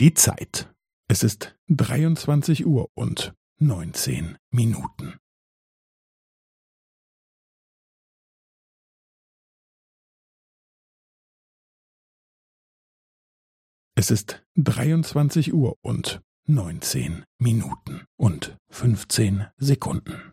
Die Zeit. Es ist 23 Uhr und 19 Minuten. Es ist 23 Uhr und 19 Minuten und 15 Sekunden.